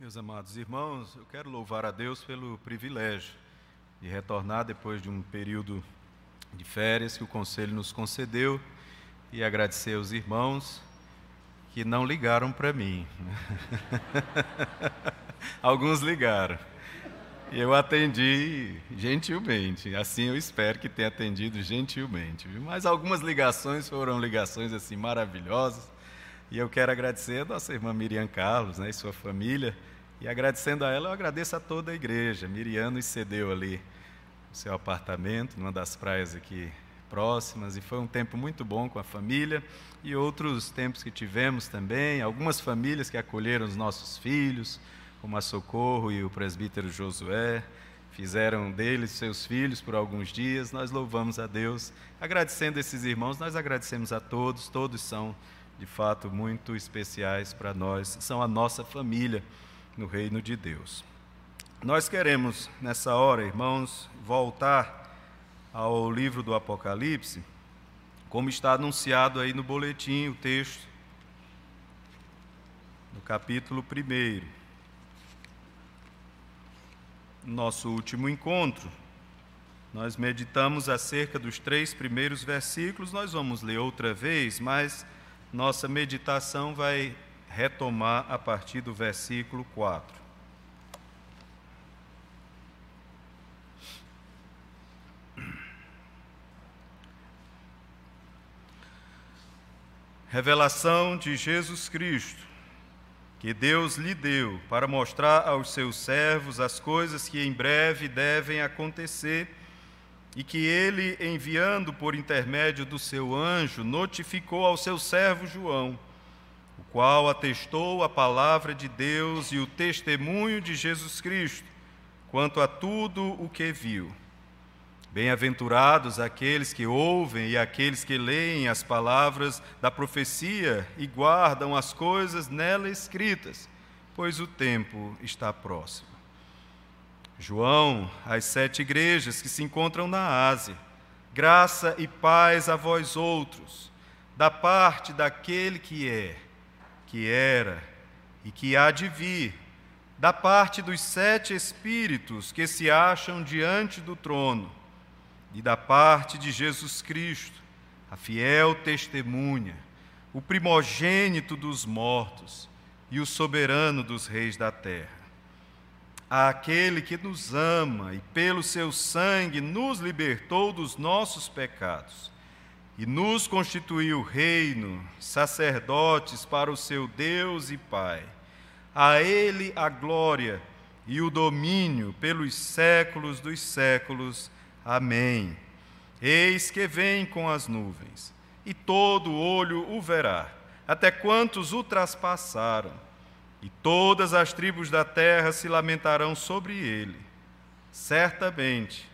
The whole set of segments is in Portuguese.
Meus amados irmãos, eu quero louvar a Deus pelo privilégio de retornar depois de um período de férias que o Conselho nos concedeu e agradecer aos irmãos que não ligaram para mim. Alguns ligaram. E eu atendi gentilmente, assim eu espero que tenha atendido gentilmente. Mas algumas ligações foram ligações assim maravilhosas. E eu quero agradecer a nossa irmã Miriam Carlos né, e sua família. E agradecendo a ela, eu agradeço a toda a igreja. Miriam nos cedeu ali o seu apartamento, numa das praias aqui próximas, e foi um tempo muito bom com a família. E outros tempos que tivemos também, algumas famílias que acolheram os nossos filhos, como a Socorro e o presbítero Josué, fizeram deles seus filhos por alguns dias. Nós louvamos a Deus. Agradecendo esses irmãos, nós agradecemos a todos, todos são de fato muito especiais para nós, são a nossa família no reino de Deus. Nós queremos, nessa hora, irmãos, voltar ao livro do Apocalipse, como está anunciado aí no boletim, o texto, no capítulo 1. Nosso último encontro, nós meditamos acerca dos três primeiros versículos, nós vamos ler outra vez, mas nossa meditação vai retomar a partir do versículo 4. Revelação de Jesus Cristo, que Deus lhe deu para mostrar aos seus servos as coisas que em breve devem acontecer e que ele, enviando por intermédio do seu anjo, notificou ao seu servo João, o qual atestou a palavra de Deus e o testemunho de Jesus Cristo, quanto a tudo o que viu. Bem-aventurados aqueles que ouvem e aqueles que leem as palavras da profecia e guardam as coisas nela escritas, pois o tempo está próximo. João, às sete igrejas que se encontram na Ásia, graça e paz a vós outros, da parte daquele que é, que era e que há de vir, da parte dos sete espíritos que se acham diante do trono, e da parte de Jesus Cristo, a fiel testemunha, o primogênito dos mortos e o soberano dos reis da terra. Àquele que nos ama e pelo seu sangue nos libertou dos nossos pecados e nos constituiu reino, sacerdotes para o seu Deus e Pai. A ele a glória e o domínio pelos séculos dos séculos. Amém. Eis que vem com as nuvens, e todo olho o verá, até quantos o traspassaram e todas as tribos da terra se lamentarão sobre ele. Certamente.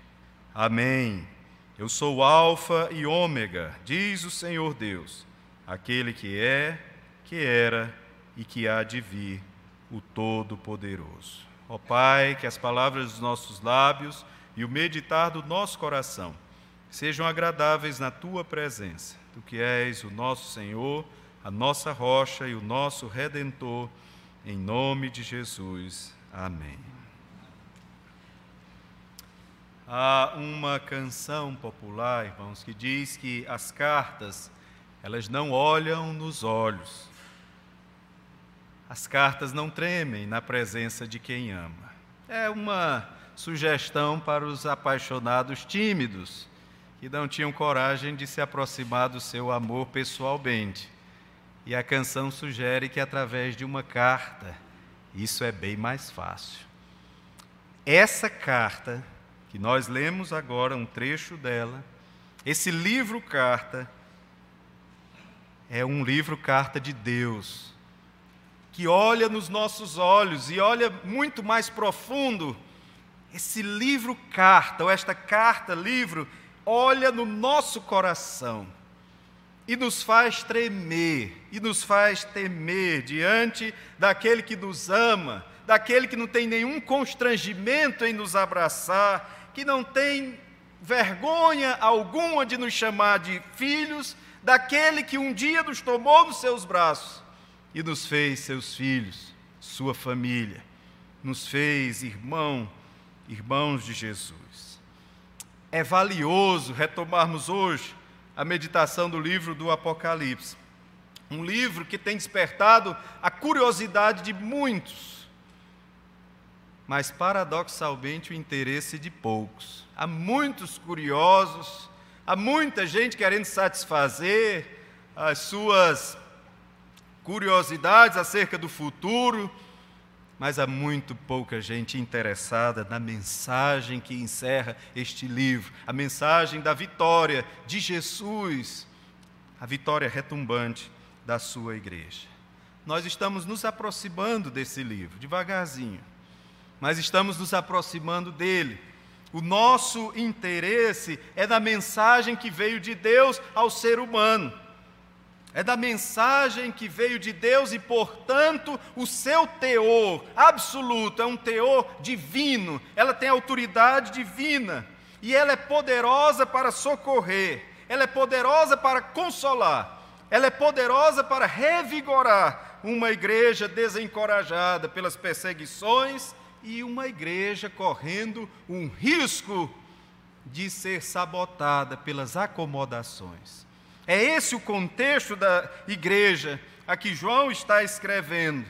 Amém. Eu sou Alfa e Ômega, diz o Senhor Deus, aquele que é, que era e que há de vir, o Todo-Poderoso. Ó Pai, que as palavras dos nossos lábios e o meditar do nosso coração sejam agradáveis na tua presença, tu que és o nosso Senhor, a nossa rocha e o nosso redentor em nome de Jesus. Amém. Há uma canção popular, irmãos, que diz que as cartas, elas não olham nos olhos. As cartas não tremem na presença de quem ama. É uma sugestão para os apaixonados tímidos, que não tinham coragem de se aproximar do seu amor pessoalmente. E a canção sugere que através de uma carta, isso é bem mais fácil. Essa carta, que nós lemos agora um trecho dela, esse livro carta, é um livro carta de Deus, que olha nos nossos olhos e olha muito mais profundo. Esse livro carta, ou esta carta livro, olha no nosso coração e nos faz tremer, e nos faz temer diante daquele que nos ama, daquele que não tem nenhum constrangimento em nos abraçar, que não tem vergonha alguma de nos chamar de filhos, daquele que um dia nos tomou nos seus braços e nos fez seus filhos, sua família. nos fez irmão, irmãos de Jesus. É valioso retomarmos hoje a meditação do livro do Apocalipse. Um livro que tem despertado a curiosidade de muitos, mas paradoxalmente o interesse de poucos. Há muitos curiosos, há muita gente querendo satisfazer as suas curiosidades acerca do futuro, mas há muito pouca gente interessada na mensagem que encerra este livro, a mensagem da vitória de Jesus, a vitória retumbante da sua igreja. Nós estamos nos aproximando desse livro, devagarzinho, mas estamos nos aproximando dele. O nosso interesse é da mensagem que veio de Deus ao ser humano. É da mensagem que veio de Deus e, portanto, o seu teor absoluto é um teor divino, ela tem autoridade divina e ela é poderosa para socorrer, ela é poderosa para consolar, ela é poderosa para revigorar uma igreja desencorajada pelas perseguições e uma igreja correndo um risco de ser sabotada pelas acomodações. É esse o contexto da igreja a que João está escrevendo.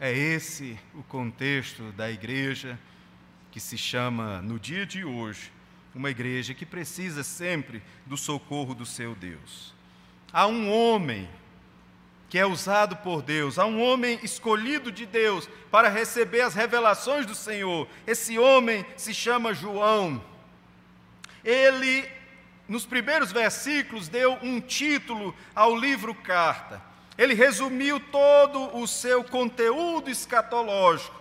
É esse o contexto da igreja que se chama, no dia de hoje, uma igreja que precisa sempre do socorro do seu Deus. Há um homem que é usado por Deus, há um homem escolhido de Deus para receber as revelações do Senhor. Esse homem se chama João. Ele nos primeiros versículos, deu um título ao livro Carta. Ele resumiu todo o seu conteúdo escatológico.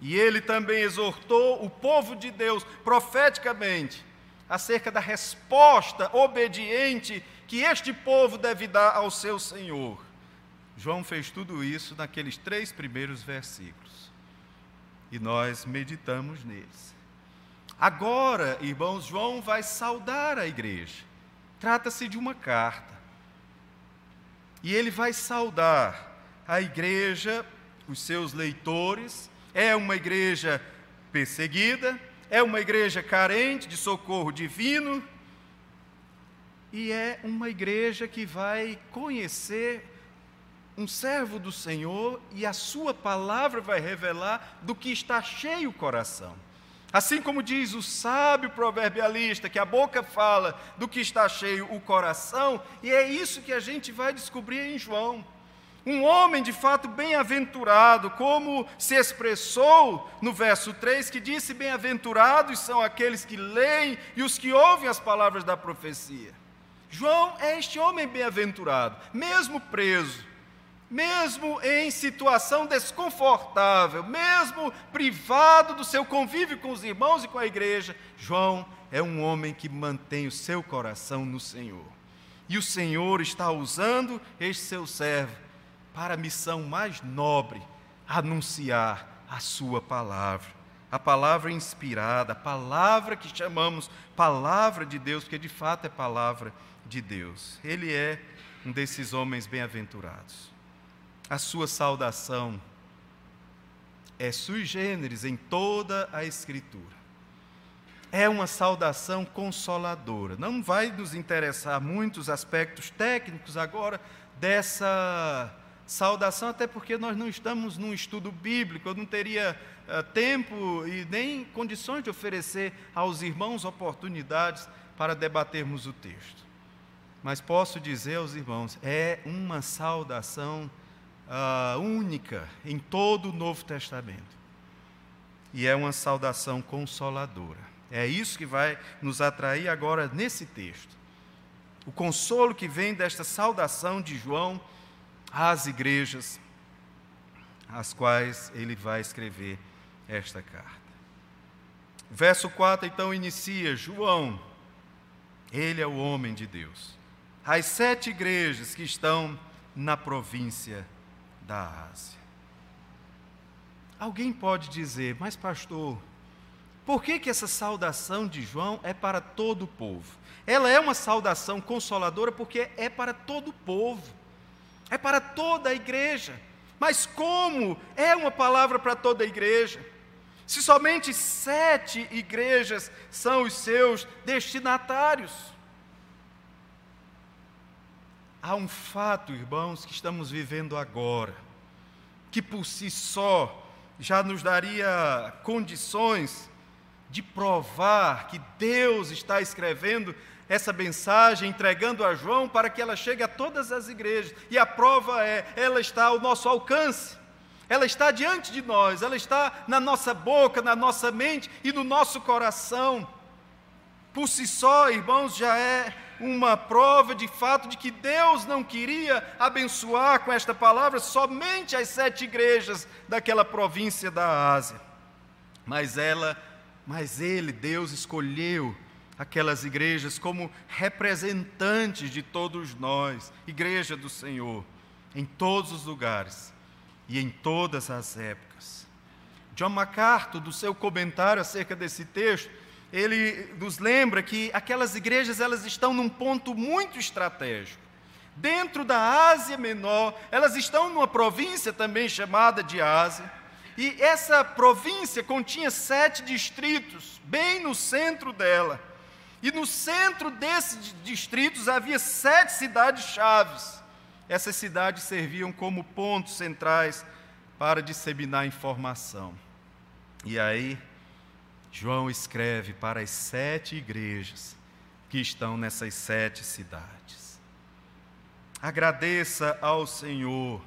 E ele também exortou o povo de Deus profeticamente acerca da resposta obediente que este povo deve dar ao seu Senhor. João fez tudo isso naqueles três primeiros versículos. E nós meditamos neles. Agora, irmãos, João vai saudar a igreja. Trata-se de uma carta. E ele vai saudar a igreja, os seus leitores. É uma igreja perseguida, é uma igreja carente de socorro divino. E é uma igreja que vai conhecer um servo do Senhor e a sua palavra vai revelar do que está cheio o coração. Assim como diz o sábio proverbialista, que a boca fala do que está cheio o coração, e é isso que a gente vai descobrir em João. Um homem de fato bem-aventurado, como se expressou no verso 3, que disse: Bem-aventurados são aqueles que leem e os que ouvem as palavras da profecia. João é este homem bem-aventurado, mesmo preso, mesmo em situação desconfortável, mesmo privado do seu convívio com os irmãos e com a igreja, João é um homem que mantém o seu coração no Senhor. E o Senhor está usando este seu servo para a missão mais nobre, anunciar a sua palavra. A palavra inspirada, a palavra que chamamos palavra de Deus, porque de fato é palavra de Deus. Ele é um desses homens bem-aventurados a sua saudação é sui generis em toda a Escritura. É uma saudação consoladora. Não vai nos interessar muitos aspectos técnicos agora dessa saudação, até porque nós não estamos num estudo bíblico, eu não teria uh, tempo e nem condições de oferecer aos irmãos oportunidades para debatermos o texto. Mas posso dizer aos irmãos, é uma saudação uh, única em todo o Novo Testamento. E é uma saudação consoladora. É isso que vai nos atrair agora nesse texto. O consolo que vem desta saudação de João às igrejas, às quais ele vai escrever esta carta. Verso 4 então inicia: João, ele é o homem de Deus. As sete igrejas que estão na província da Ásia. Alguém pode dizer, mas pastor, por que, que essa saudação de João é para todo o povo? Ela é uma saudação consoladora porque é para todo o povo, é para toda a igreja. Mas como é uma palavra para toda a igreja? Se somente sete igrejas são os seus destinatários. Há um fato, irmãos, que estamos vivendo agora, que por si só já nos daria condições de provar que Deus está escrevendo essa mensagem, entregando a João para que ela chegue a todas as igrejas. E a prova é, ela está ao nosso alcance. Ela está diante de nós, ela está na nossa boca, na nossa mente e no nosso coração. Por si só, irmãos, já é uma prova de fato de que Deus não queria abençoar com esta palavra somente as sete igrejas daquela província da Ásia. Mas ela, mas ele, Deus escolheu aquelas igrejas como representantes de todos nós, igreja do Senhor, em todos os lugares e em todas as épocas. John MacArthur, do seu comentário acerca desse texto, ele nos lembra que aquelas igrejas elas estão num ponto muito estratégico. Dentro da Ásia Menor, elas estão numa província também chamada de Ásia, e essa província continha sete distritos, bem no centro dela. E no centro desses distritos havia sete cidades chaves. Essas cidades serviam como pontos centrais para disseminar informação. E aí, João escreve para as sete igrejas que estão nessas sete cidades. Agradeça ao Senhor,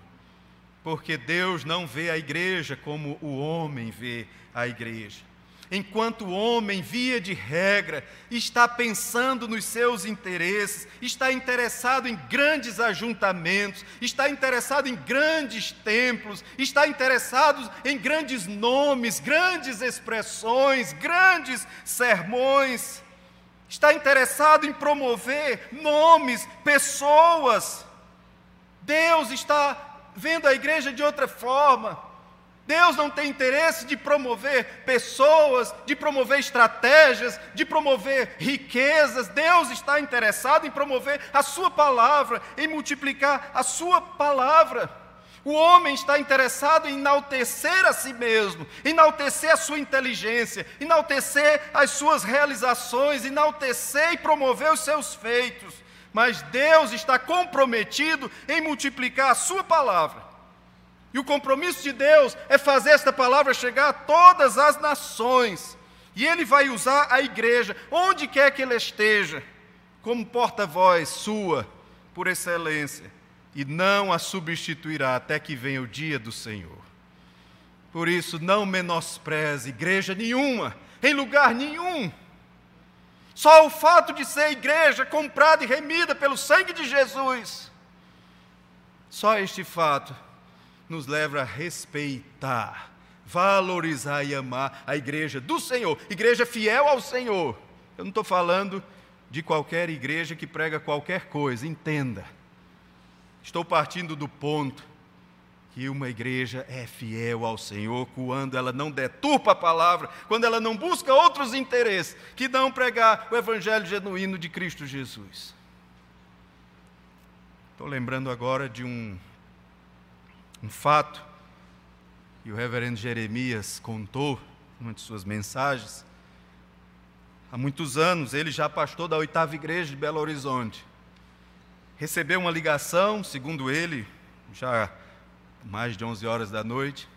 porque Deus não vê a igreja como o homem vê a igreja enquanto o homem, via de regra, está pensando nos seus interesses, está interessado em grandes ajuntamentos, está interessado em grandes templos, está interessado em grandes nomes, grandes expressões, grandes sermões, está interessado em promover nomes, pessoas. Deus está vendo a igreja de outra forma. Deus não tem interesse de promover pessoas, de promover estratégias, de promover riquezas. Deus está interessado em promover a Sua palavra, em multiplicar a Sua palavra. O homem está interessado em enaltecer a si mesmo, enaltecer a sua inteligência, enaltecer as suas realizações, enaltecer e promover os seus feitos. Mas Deus está comprometido em multiplicar a Sua palavra e o compromisso de Deus é fazer esta palavra chegar a todas as nações. E Ele vai usar a igreja, onde quer que Ele esteja, como porta-voz sua, por excelência, e não a substituirá até que venha o dia do Senhor. Por isso, não menospreze igreja nenhuma, em lugar nenhum. Só o fato de ser igreja comprada e remida pelo sangue de Jesus, só este fato nos leva a respeitar, valorizar e amar a igreja do Senhor, igreja fiel ao Senhor. Eu não estou falando de qualquer igreja que prega qualquer coisa, entenda. Estou partindo do ponto que uma igreja é fiel ao Senhor quando ela não deturpa a palavra, quando ela não busca outros interesses que não pregar o evangelho genuíno de Cristo Jesus. Estou lembrando agora de um um fato que o reverendo Jeremias contou numa de suas mensagens. Há muitos anos, ele já pastor da oitava igreja de Belo Horizonte. Recebeu uma ligação, segundo ele, já mais de 11 horas da noite.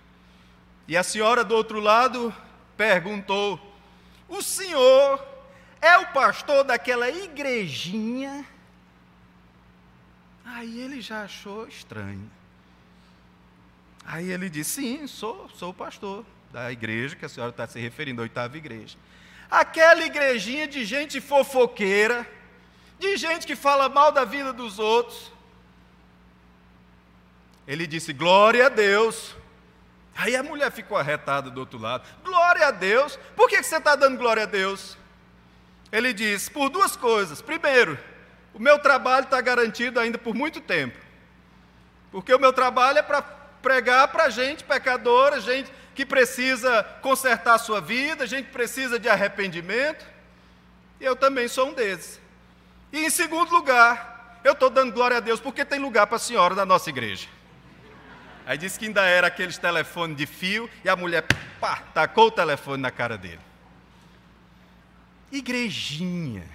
E a senhora do outro lado perguntou: O senhor é o pastor daquela igrejinha? Aí ele já achou estranho. Aí ele disse: Sim, sou, sou pastor da igreja, que a senhora está se referindo, a oitava igreja. Aquela igrejinha de gente fofoqueira, de gente que fala mal da vida dos outros. Ele disse: Glória a Deus. Aí a mulher ficou arretada do outro lado: Glória a Deus. Por que você está dando glória a Deus? Ele disse: Por duas coisas. Primeiro, o meu trabalho está garantido ainda por muito tempo. Porque o meu trabalho é para pregar para gente pecadora, gente que precisa consertar a sua vida, gente que precisa de arrependimento. Eu também sou um desses. E em segundo lugar, eu estou dando glória a Deus porque tem lugar para a senhora na nossa igreja. Aí disse que ainda era aqueles telefones de fio e a mulher, pá, tacou o telefone na cara dele. Igrejinha.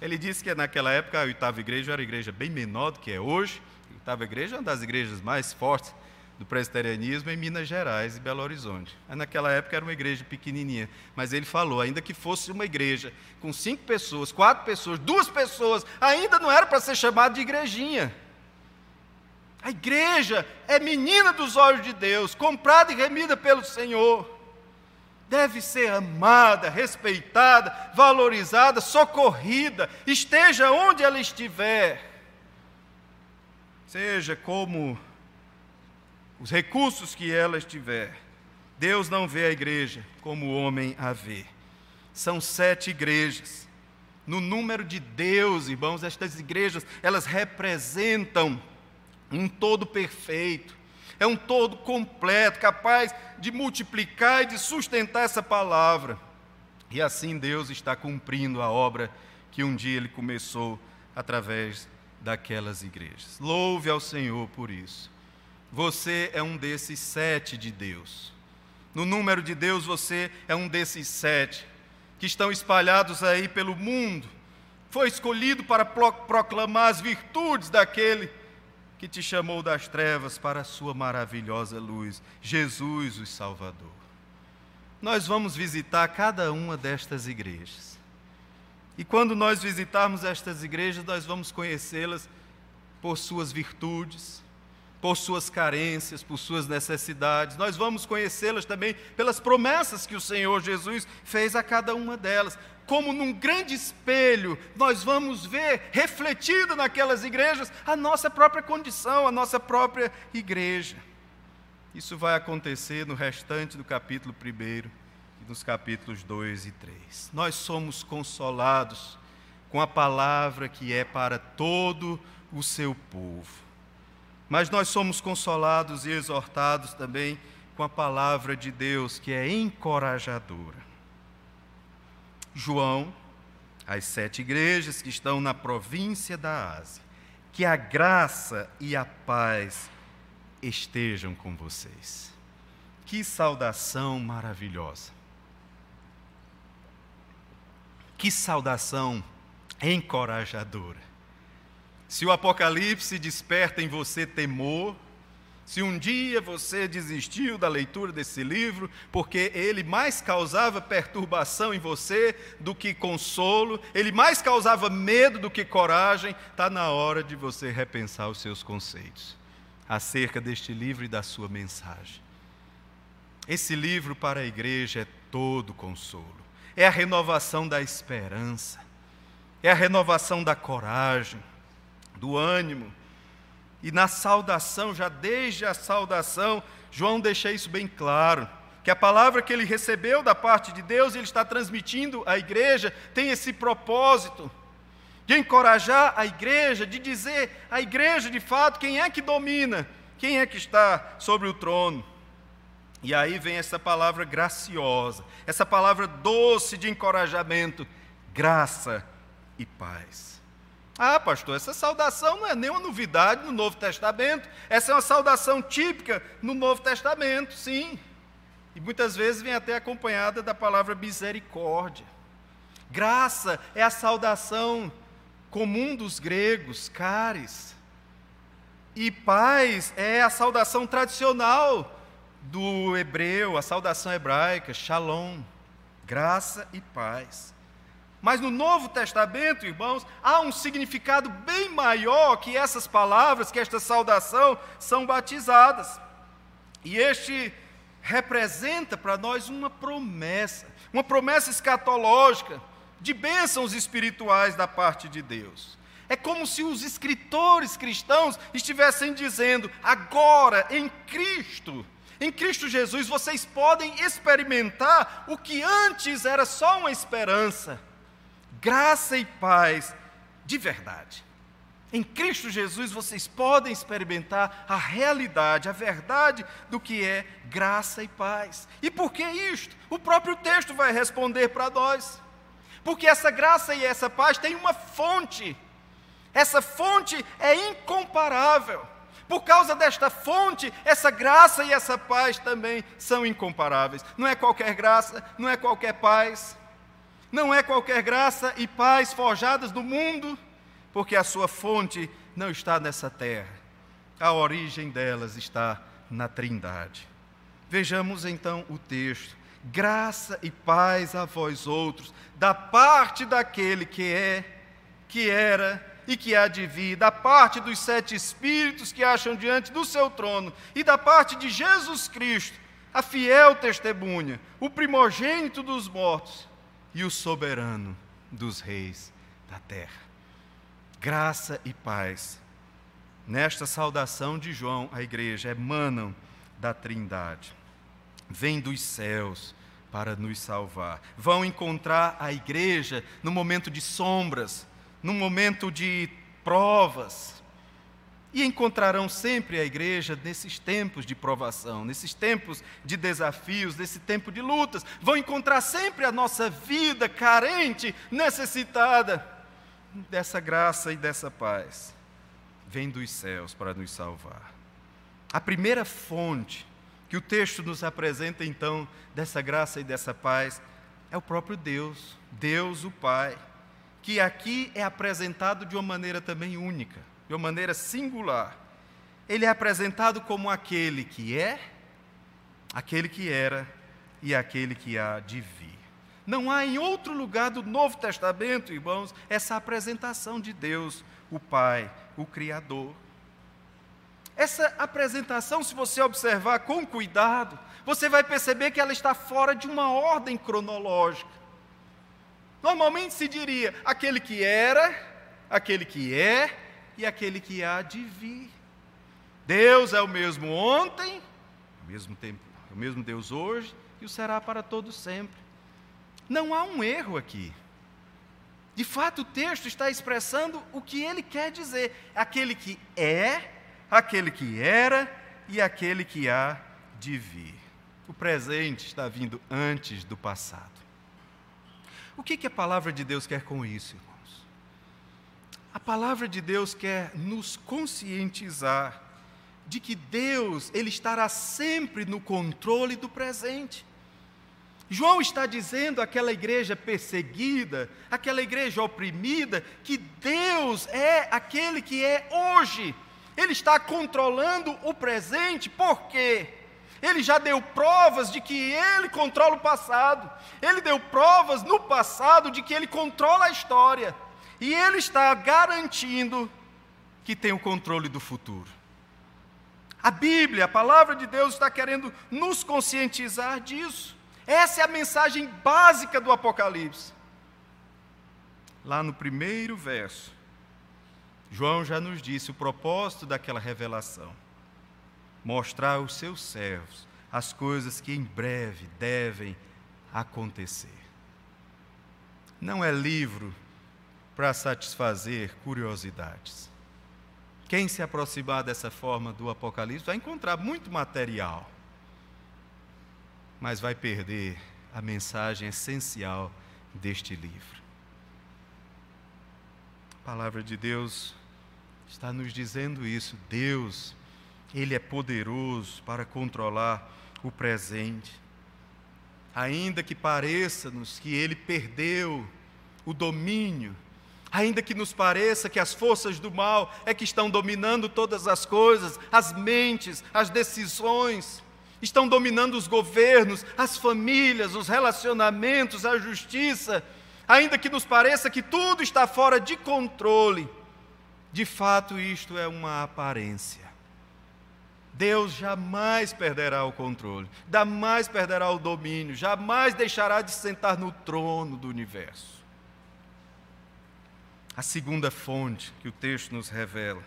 Ele disse que naquela época a oitava igreja era igreja bem menor do que é hoje. A oitava igreja é uma das igrejas mais fortes do presbiterianismo em Minas Gerais e Belo Horizonte. Aí, naquela época era uma igreja pequenininha, mas ele falou, ainda que fosse uma igreja com cinco pessoas, quatro pessoas, duas pessoas, ainda não era para ser chamado de igrejinha. A igreja é menina dos olhos de Deus, comprada e remida pelo Senhor. Deve ser amada, respeitada, valorizada, socorrida, esteja onde ela estiver. Seja como os recursos que ela estiver. Deus não vê a igreja como o homem a vê. São sete igrejas. No número de Deus, irmãos, estas igrejas, elas representam um todo perfeito. É um todo completo, capaz de multiplicar e de sustentar essa palavra. E assim Deus está cumprindo a obra que um dia ele começou através daquelas igrejas. Louve ao Senhor por isso. Você é um desses sete de Deus. No número de Deus, você é um desses sete que estão espalhados aí pelo mundo. Foi escolhido para proclamar as virtudes daquele que te chamou das trevas para a sua maravilhosa luz, Jesus, o Salvador. Nós vamos visitar cada uma destas igrejas. E quando nós visitarmos estas igrejas, nós vamos conhecê-las por suas virtudes, por suas carências, por suas necessidades. Nós vamos conhecê-las também pelas promessas que o Senhor Jesus fez a cada uma delas. Como num grande espelho, nós vamos ver refletida naquelas igrejas a nossa própria condição, a nossa própria igreja. Isso vai acontecer no restante do capítulo 1 e nos capítulos 2 e 3. Nós somos consolados com a palavra que é para todo o seu povo. Mas nós somos consolados e exortados também com a palavra de Deus, que é encorajadora. João, as sete igrejas que estão na província da Ásia, que a graça e a paz estejam com vocês. Que saudação maravilhosa. Que saudação encorajadora. Se o Apocalipse desperta em você temor, se um dia você desistiu da leitura desse livro, porque ele mais causava perturbação em você do que consolo, ele mais causava medo do que coragem, está na hora de você repensar os seus conceitos acerca deste livro e da sua mensagem. Esse livro para a igreja é todo consolo, é a renovação da esperança, é a renovação da coragem do ânimo. E na saudação, já desde a saudação, João deixa isso bem claro. Que a palavra que ele recebeu da parte de Deus, ele está transmitindo à igreja, tem esse propósito de encorajar a igreja, de dizer à igreja de fato quem é que domina, quem é que está sobre o trono. E aí vem essa palavra graciosa, essa palavra doce de encorajamento, graça e paz. Ah, pastor, essa saudação não é nenhuma novidade no Novo Testamento. Essa é uma saudação típica no Novo Testamento, sim. E muitas vezes vem até acompanhada da palavra misericórdia. Graça é a saudação comum dos gregos, caris. E paz é a saudação tradicional do hebreu, a saudação hebraica, shalom. Graça e paz. Mas no Novo Testamento, irmãos, há um significado bem maior que essas palavras, que esta saudação são batizadas. E este representa para nós uma promessa, uma promessa escatológica de bênçãos espirituais da parte de Deus. É como se os escritores cristãos estivessem dizendo: agora em Cristo, em Cristo Jesus, vocês podem experimentar o que antes era só uma esperança graça e paz de verdade. Em Cristo Jesus vocês podem experimentar a realidade, a verdade do que é graça e paz. E por que isto? O próprio texto vai responder para nós. Porque essa graça e essa paz têm uma fonte. Essa fonte é incomparável. Por causa desta fonte, essa graça e essa paz também são incomparáveis. Não é qualquer graça, não é qualquer paz, não é qualquer graça e paz forjadas do mundo, porque a sua fonte não está nessa terra. A origem delas está na Trindade. Vejamos então o texto. Graça e paz a vós outros, da parte daquele que é, que era e que há de vir, da parte dos sete espíritos que acham diante do seu trono, e da parte de Jesus Cristo, a fiel testemunha, o primogênito dos mortos e o soberano dos reis da terra. Graça e paz. Nesta saudação de João à igreja emanam da Trindade. Vêm dos céus para nos salvar. Vão encontrar a igreja no momento de sombras, num momento de provas. E encontrarão sempre a igreja nesses tempos de provação, nesses tempos de desafios, nesse tempo de lutas. Vão encontrar sempre a nossa vida carente, necessitada dessa graça e dessa paz. Vem dos céus para nos salvar. A primeira fonte que o texto nos apresenta, então, dessa graça e dessa paz é o próprio Deus, Deus o Pai que aqui é apresentado de uma maneira também única, de uma maneira singular. Ele é apresentado como aquele que é, aquele que era e aquele que há de vir. Não há em outro lugar do Novo Testamento, irmãos, essa apresentação de Deus, o Pai, o Criador. Essa apresentação, se você observar com cuidado, você vai perceber que ela está fora de uma ordem cronológica. Normalmente se diria aquele que era, aquele que é e aquele que há de vir. Deus é o mesmo ontem, o mesmo tempo, é o mesmo Deus hoje e o será para todo sempre. Não há um erro aqui. De fato, o texto está expressando o que ele quer dizer: aquele que é, aquele que era e aquele que há de vir. O presente está vindo antes do passado. O que, que a palavra de Deus quer com isso, irmãos? Palavra de Deus quer nos conscientizar de que Deus, Ele estará sempre no controle do presente. João está dizendo àquela igreja perseguida, àquela igreja oprimida, que Deus é aquele que é hoje. Ele está controlando o presente, por quê? Ele já deu provas de que ele controla o passado. Ele deu provas no passado de que ele controla a história. E ele está garantindo que tem o controle do futuro. A Bíblia, a palavra de Deus, está querendo nos conscientizar disso. Essa é a mensagem básica do Apocalipse. Lá no primeiro verso, João já nos disse o propósito daquela revelação mostrar aos seus servos as coisas que em breve devem acontecer. Não é livro para satisfazer curiosidades. Quem se aproximar dessa forma do Apocalipse vai encontrar muito material, mas vai perder a mensagem essencial deste livro. A palavra de Deus está nos dizendo isso. Deus ele é poderoso para controlar o presente. Ainda que pareça-nos que ele perdeu o domínio, ainda que nos pareça que as forças do mal é que estão dominando todas as coisas, as mentes, as decisões, estão dominando os governos, as famílias, os relacionamentos, a justiça, ainda que nos pareça que tudo está fora de controle, de fato isto é uma aparência. Deus jamais perderá o controle, jamais perderá o domínio, jamais deixará de sentar no trono do universo. A segunda fonte que o texto nos revela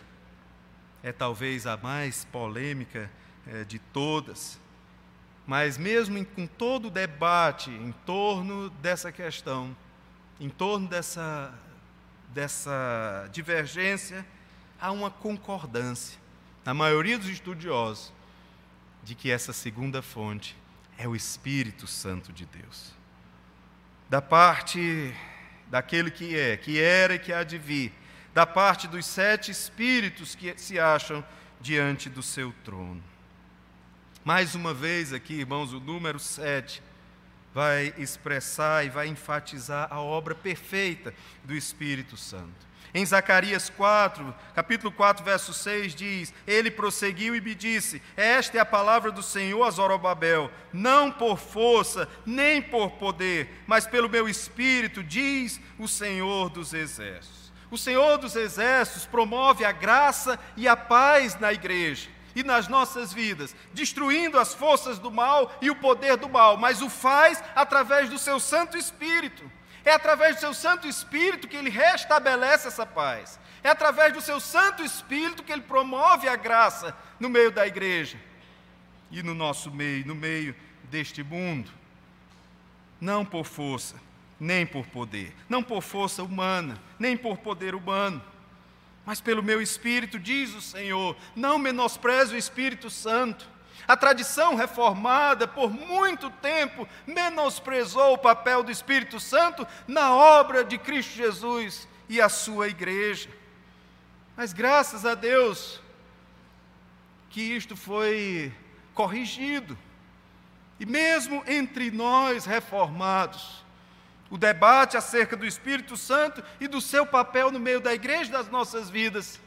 é talvez a mais polêmica é, de todas, mas mesmo em, com todo o debate em torno dessa questão, em torno dessa, dessa divergência, há uma concordância na maioria dos estudiosos, de que essa segunda fonte é o Espírito Santo de Deus. Da parte daquele que é, que era e que há de vir, da parte dos sete espíritos que se acham diante do seu trono. Mais uma vez aqui, irmãos, o número 7 vai expressar e vai enfatizar a obra perfeita do Espírito Santo. Em Zacarias 4, capítulo 4, verso 6 diz: Ele prosseguiu e me disse: Esta é a palavra do Senhor a Zorobabel, não por força, nem por poder, mas pelo meu espírito, diz o Senhor dos exércitos. O Senhor dos exércitos promove a graça e a paz na igreja e nas nossas vidas, destruindo as forças do mal e o poder do mal, mas o faz através do seu Santo Espírito. É através do seu Santo Espírito que ele restabelece essa paz. É através do seu Santo Espírito que ele promove a graça no meio da igreja e no nosso meio, no meio deste mundo. Não por força, nem por poder, não por força humana, nem por poder humano, mas pelo meu espírito, diz o Senhor. Não menospreze o Espírito Santo. A tradição reformada, por muito tempo, menosprezou o papel do Espírito Santo na obra de Cristo Jesus e a sua igreja. Mas graças a Deus que isto foi corrigido. E mesmo entre nós reformados, o debate acerca do Espírito Santo e do seu papel no meio da igreja das nossas vidas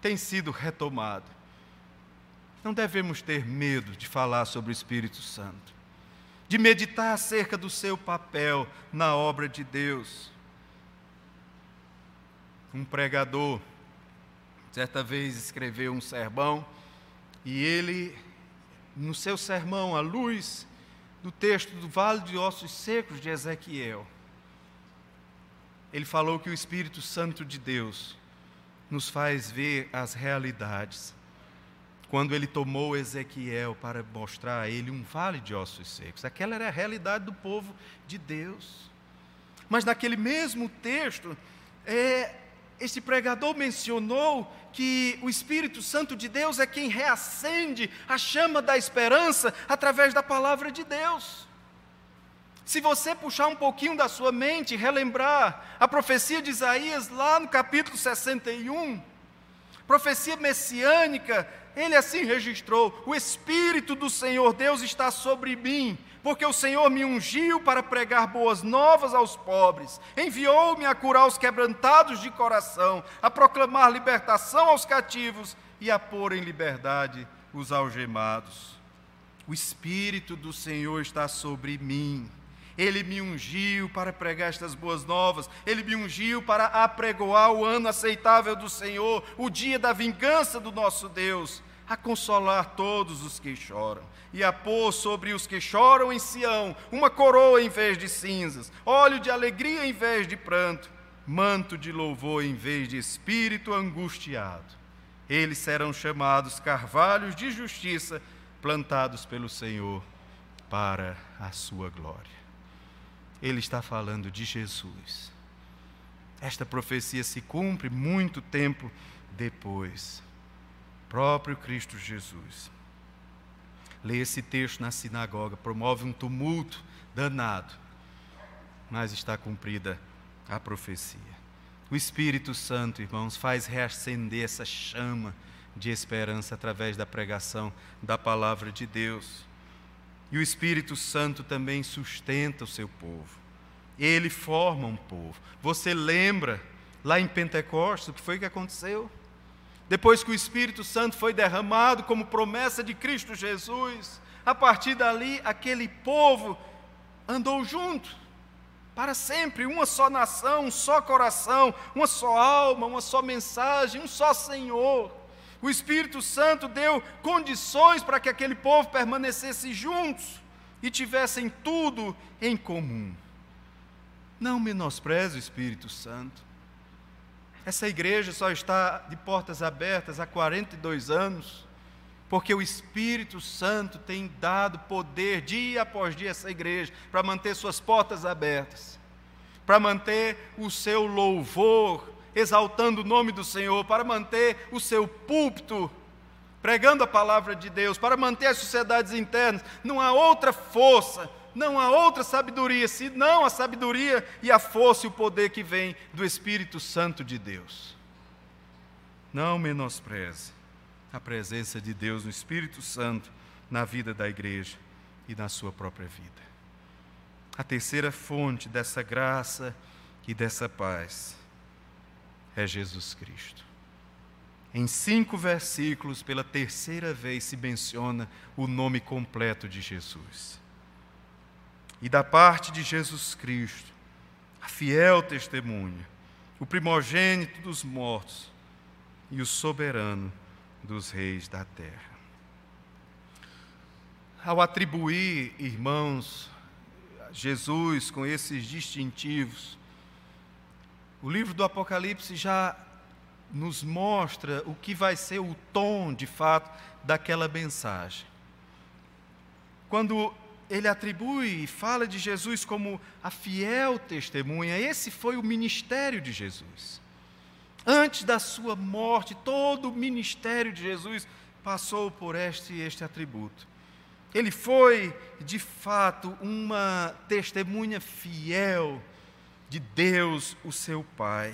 tem sido retomado. Não devemos ter medo de falar sobre o Espírito Santo, de meditar acerca do seu papel na obra de Deus. Um pregador, certa vez, escreveu um sermão e ele, no seu sermão, à luz do texto do Vale de Ossos Secos de Ezequiel, ele falou que o Espírito Santo de Deus nos faz ver as realidades quando ele tomou Ezequiel para mostrar a ele um vale de ossos secos. Aquela era a realidade do povo de Deus. Mas naquele mesmo texto, é, esse pregador mencionou que o Espírito Santo de Deus é quem reacende a chama da esperança através da palavra de Deus. Se você puxar um pouquinho da sua mente, relembrar a profecia de Isaías lá no capítulo 61, profecia messiânica, ele assim registrou: O Espírito do Senhor Deus está sobre mim, porque o Senhor me ungiu para pregar boas novas aos pobres, enviou-me a curar os quebrantados de coração, a proclamar libertação aos cativos e a pôr em liberdade os algemados. O Espírito do Senhor está sobre mim ele me ungiu para pregar estas boas novas, Ele me ungiu para apregoar o ano aceitável do Senhor, o dia da vingança do nosso Deus, a consolar todos os que choram, e a pôr sobre os que choram em Sião uma coroa em vez de cinzas, óleo de alegria em vez de pranto, manto de louvor em vez de espírito angustiado. Eles serão chamados carvalhos de justiça, plantados pelo Senhor para a sua glória ele está falando de Jesus. Esta profecia se cumpre muito tempo depois. Próprio Cristo Jesus. Lê esse texto na sinagoga, promove um tumulto danado, mas está cumprida a profecia. O Espírito Santo, irmãos, faz reacender essa chama de esperança através da pregação da palavra de Deus. E o Espírito Santo também sustenta o seu povo. Ele forma um povo. Você lembra lá em Pentecostes o que foi que aconteceu? Depois que o Espírito Santo foi derramado como promessa de Cristo Jesus, a partir dali aquele povo andou junto para sempre, uma só nação, um só coração, uma só alma, uma só mensagem, um só Senhor. O Espírito Santo deu condições para que aquele povo permanecesse juntos e tivessem tudo em comum. Não menospreze o Espírito Santo. Essa igreja só está de portas abertas há 42 anos, porque o Espírito Santo tem dado poder dia após dia a essa igreja para manter suas portas abertas, para manter o seu louvor exaltando o nome do Senhor, para manter o seu púlpito pregando a palavra de Deus, para manter as sociedades internas. Não há outra força, não há outra sabedoria, senão a sabedoria e a força e o poder que vem do Espírito Santo de Deus. Não menospreze a presença de Deus no Espírito Santo na vida da igreja e na sua própria vida. A terceira fonte dessa graça e dessa paz é Jesus Cristo. Em cinco versículos, pela terceira vez, se menciona o nome completo de Jesus. E da parte de Jesus Cristo, a fiel testemunha, o primogênito dos mortos e o soberano dos reis da terra. Ao atribuir, irmãos, Jesus com esses distintivos, o livro do Apocalipse já nos mostra o que vai ser o tom, de fato, daquela mensagem. Quando ele atribui e fala de Jesus como a fiel testemunha, esse foi o ministério de Jesus. Antes da sua morte, todo o ministério de Jesus passou por este este atributo. Ele foi, de fato, uma testemunha fiel de Deus, o seu Pai.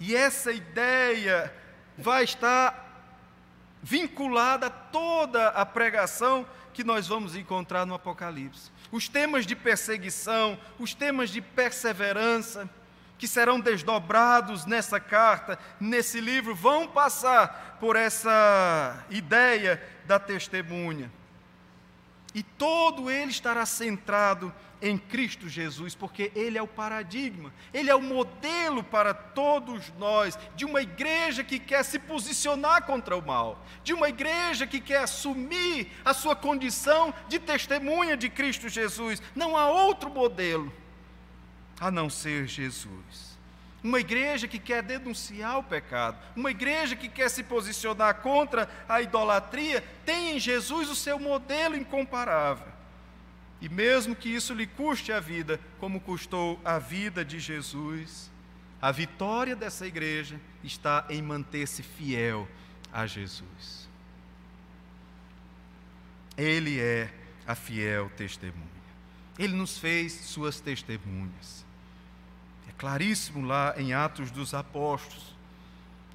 E essa ideia vai estar vinculada a toda a pregação que nós vamos encontrar no Apocalipse. Os temas de perseguição, os temas de perseverança, que serão desdobrados nessa carta, nesse livro, vão passar por essa ideia da testemunha. E todo ele estará centrado em Cristo Jesus, porque Ele é o paradigma, Ele é o modelo para todos nós, de uma igreja que quer se posicionar contra o mal, de uma igreja que quer assumir a sua condição de testemunha de Cristo Jesus. Não há outro modelo a não ser Jesus. Uma igreja que quer denunciar o pecado, uma igreja que quer se posicionar contra a idolatria, tem em Jesus o seu modelo incomparável. E mesmo que isso lhe custe a vida, como custou a vida de Jesus, a vitória dessa igreja está em manter-se fiel a Jesus. Ele é a fiel testemunha. Ele nos fez suas testemunhas. Claríssimo lá em Atos dos Apóstolos,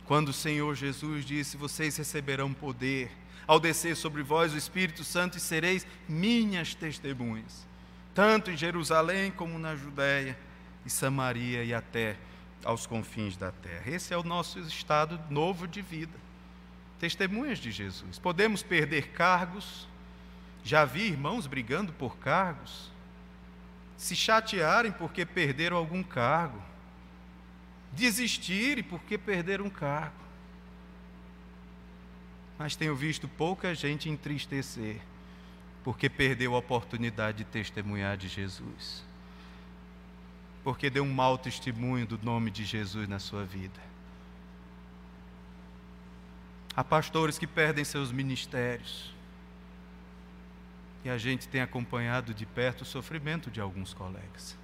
quando o Senhor Jesus disse: Vocês receberão poder ao descer sobre vós o Espírito Santo e sereis minhas testemunhas, tanto em Jerusalém como na Judéia e Samaria e até aos confins da terra. Esse é o nosso estado novo de vida. Testemunhas de Jesus. Podemos perder cargos. Já vi irmãos brigando por cargos, se chatearem porque perderam algum cargo, desistirem porque perderam um cargo mas tenho visto pouca gente entristecer porque perdeu a oportunidade de testemunhar de Jesus. Porque deu um mau testemunho do nome de Jesus na sua vida. Há pastores que perdem seus ministérios. E a gente tem acompanhado de perto o sofrimento de alguns colegas.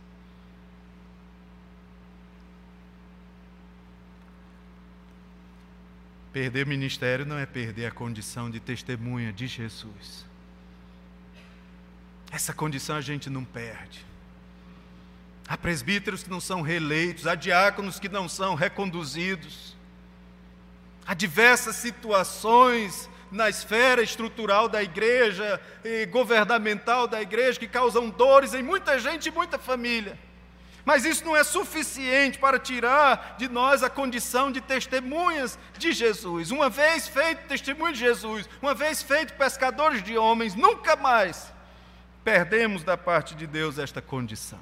Perder ministério não é perder a condição de testemunha de Jesus. Essa condição a gente não perde. Há presbíteros que não são reeleitos, há diáconos que não são reconduzidos. Há diversas situações na esfera estrutural da igreja e governamental da igreja que causam dores em muita gente e muita família. Mas isso não é suficiente para tirar de nós a condição de testemunhas de Jesus. Uma vez feito testemunho de Jesus, uma vez feito pescadores de homens, nunca mais perdemos da parte de Deus esta condição.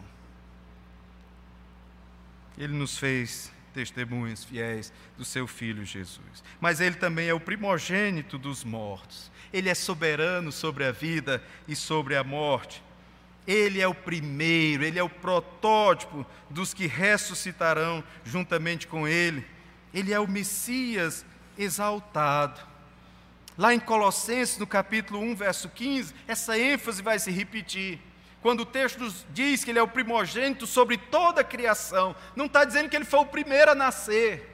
Ele nos fez testemunhas fiéis do seu filho Jesus. Mas ele também é o primogênito dos mortos. Ele é soberano sobre a vida e sobre a morte. Ele é o primeiro, ele é o protótipo dos que ressuscitarão juntamente com ele. Ele é o Messias exaltado. Lá em Colossenses, no capítulo 1, verso 15, essa ênfase vai se repetir. Quando o texto diz que ele é o primogênito sobre toda a criação, não está dizendo que ele foi o primeiro a nascer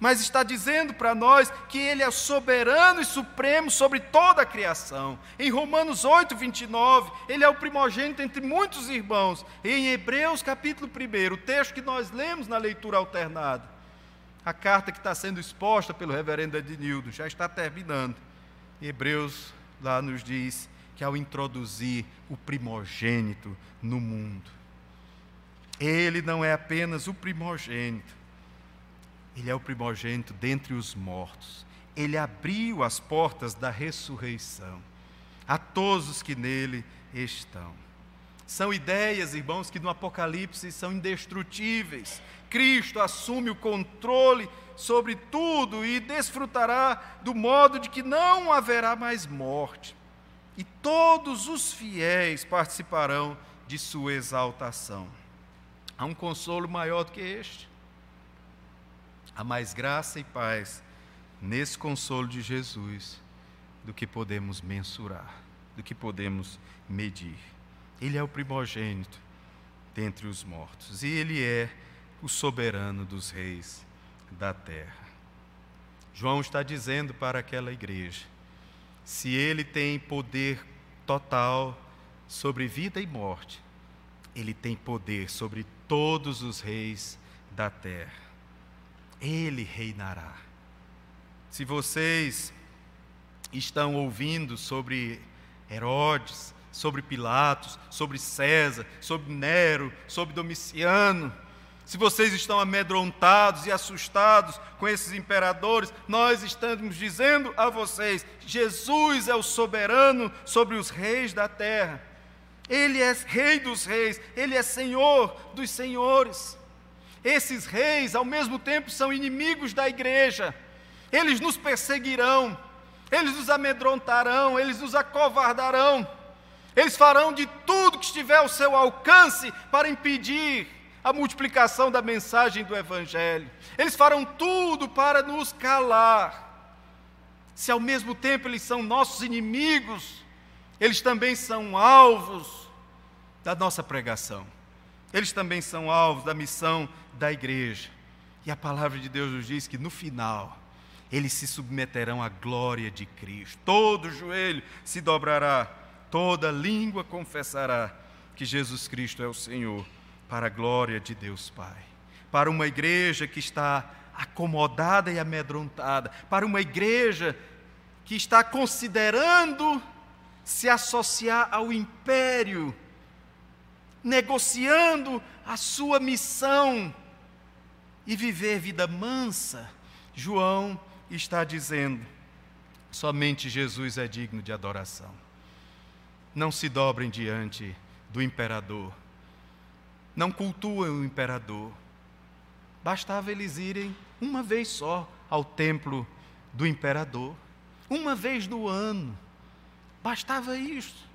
mas está dizendo para nós que Ele é soberano e supremo sobre toda a criação. Em Romanos 8, 29, Ele é o primogênito entre muitos irmãos. E em Hebreus capítulo 1, o texto que nós lemos na leitura alternada, A carta que está sendo exposta pelo reverendo Ednildo já está terminando. Hebreus lá nos diz que ao introduzir o primogênito no mundo, ele não é apenas o primogênito, ele é o primogênito dentre os mortos. Ele abriu as portas da ressurreição a todos os que nele estão. São ideias, irmãos, que no Apocalipse são indestrutíveis. Cristo assume o controle sobre tudo e desfrutará do modo de que não haverá mais morte. E todos os fiéis participarão de sua exaltação. Há um consolo maior do que este. Há mais graça e paz nesse consolo de Jesus do que podemos mensurar, do que podemos medir. Ele é o primogênito dentre os mortos e ele é o soberano dos reis da terra. João está dizendo para aquela igreja: se ele tem poder total sobre vida e morte, ele tem poder sobre todos os reis da terra. Ele reinará. Se vocês estão ouvindo sobre Herodes, sobre Pilatos, sobre César, sobre Nero, sobre Domiciano. Se vocês estão amedrontados e assustados com esses imperadores, nós estamos dizendo a vocês: Jesus é o soberano sobre os reis da terra. Ele é rei dos reis, ele é senhor dos senhores. Esses reis, ao mesmo tempo, são inimigos da igreja. Eles nos perseguirão, eles nos amedrontarão, eles nos acovardarão. Eles farão de tudo que estiver ao seu alcance para impedir a multiplicação da mensagem do Evangelho. Eles farão tudo para nos calar. Se ao mesmo tempo eles são nossos inimigos, eles também são alvos da nossa pregação. Eles também são alvos da missão da igreja. E a palavra de Deus nos diz que no final, eles se submeterão à glória de Cristo. Todo joelho se dobrará toda língua confessará que Jesus Cristo é o Senhor, para a glória de Deus Pai. Para uma igreja que está acomodada e amedrontada, para uma igreja que está considerando se associar ao império, negociando a sua missão e viver vida mansa, João está dizendo: somente Jesus é digno de adoração não se dobrem diante do imperador. Não cultuem o imperador. Bastava eles irem uma vez só ao templo do imperador, uma vez no ano. Bastava isso.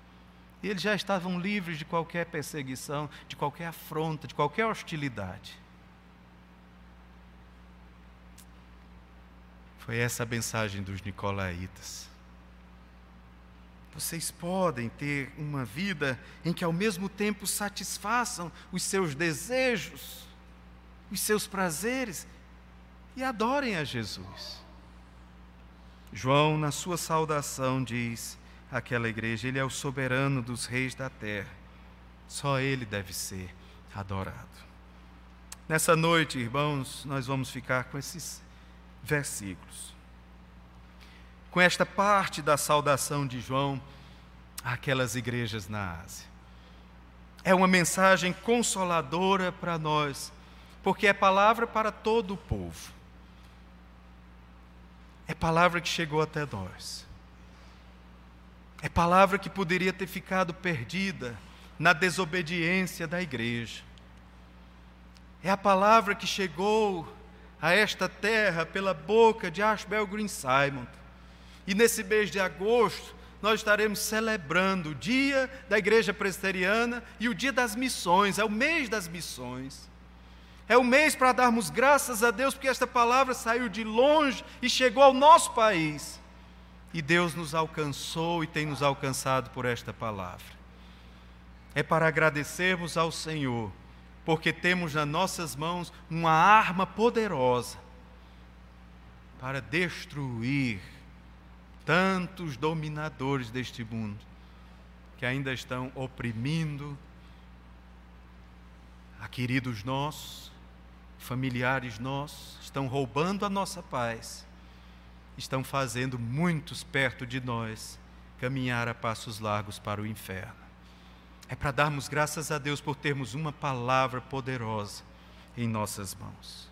E eles já estavam livres de qualquer perseguição, de qualquer afronta, de qualquer hostilidade. Foi essa a mensagem dos nicolaítas. Vocês podem ter uma vida em que ao mesmo tempo satisfaçam os seus desejos, os seus prazeres e adorem a Jesus. João, na sua saudação, diz àquela igreja: Ele é o soberano dos reis da terra, só Ele deve ser adorado. Nessa noite, irmãos, nós vamos ficar com esses versículos com esta parte da saudação de João àquelas igrejas na Ásia. É uma mensagem consoladora para nós, porque é palavra para todo o povo. É palavra que chegou até nós. É palavra que poderia ter ficado perdida na desobediência da igreja. É a palavra que chegou a esta terra pela boca de Ashbel Green Simon e nesse mês de agosto, nós estaremos celebrando o dia da Igreja Presbiteriana e o dia das missões, é o mês das missões. É o mês para darmos graças a Deus, porque esta palavra saiu de longe e chegou ao nosso país. E Deus nos alcançou e tem nos alcançado por esta palavra. É para agradecermos ao Senhor, porque temos nas nossas mãos uma arma poderosa para destruir tantos dominadores deste mundo que ainda estão oprimindo a queridos nossos, familiares nossos estão roubando a nossa paz, estão fazendo muitos perto de nós caminhar a passos largos para o inferno. É para darmos graças a Deus por termos uma palavra poderosa em nossas mãos.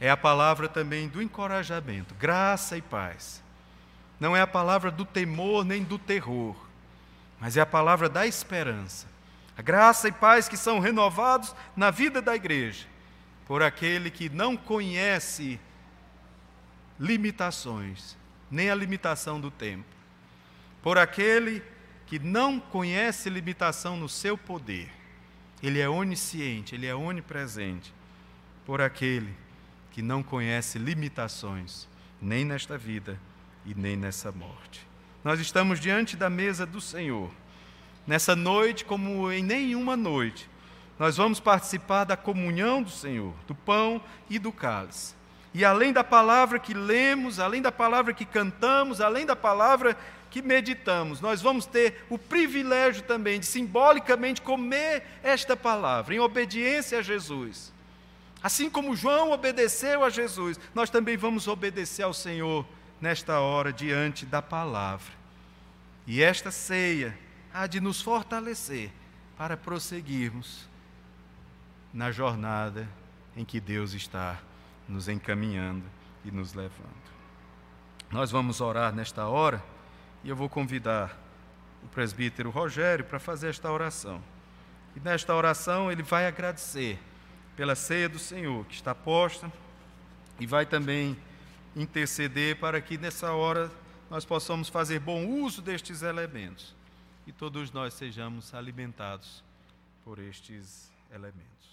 É a palavra também do encorajamento, graça e paz. Não é a palavra do temor nem do terror, mas é a palavra da esperança. A graça e paz que são renovados na vida da igreja por aquele que não conhece limitações, nem a limitação do tempo, por aquele que não conhece limitação no seu poder. Ele é onisciente, ele é onipresente, por aquele que não conhece limitações, nem nesta vida e nem nessa morte. Nós estamos diante da mesa do Senhor. Nessa noite, como em nenhuma noite, nós vamos participar da comunhão do Senhor, do pão e do cálice. E além da palavra que lemos, além da palavra que cantamos, além da palavra que meditamos, nós vamos ter o privilégio também de simbolicamente comer esta palavra em obediência a Jesus. Assim como João obedeceu a Jesus, nós também vamos obedecer ao Senhor nesta hora diante da palavra. E esta ceia há de nos fortalecer para prosseguirmos na jornada em que Deus está nos encaminhando e nos levando. Nós vamos orar nesta hora e eu vou convidar o presbítero Rogério para fazer esta oração. E nesta oração ele vai agradecer pela ceia do Senhor que está posta e vai também interceder para que nessa hora nós possamos fazer bom uso destes elementos e todos nós sejamos alimentados por estes elementos.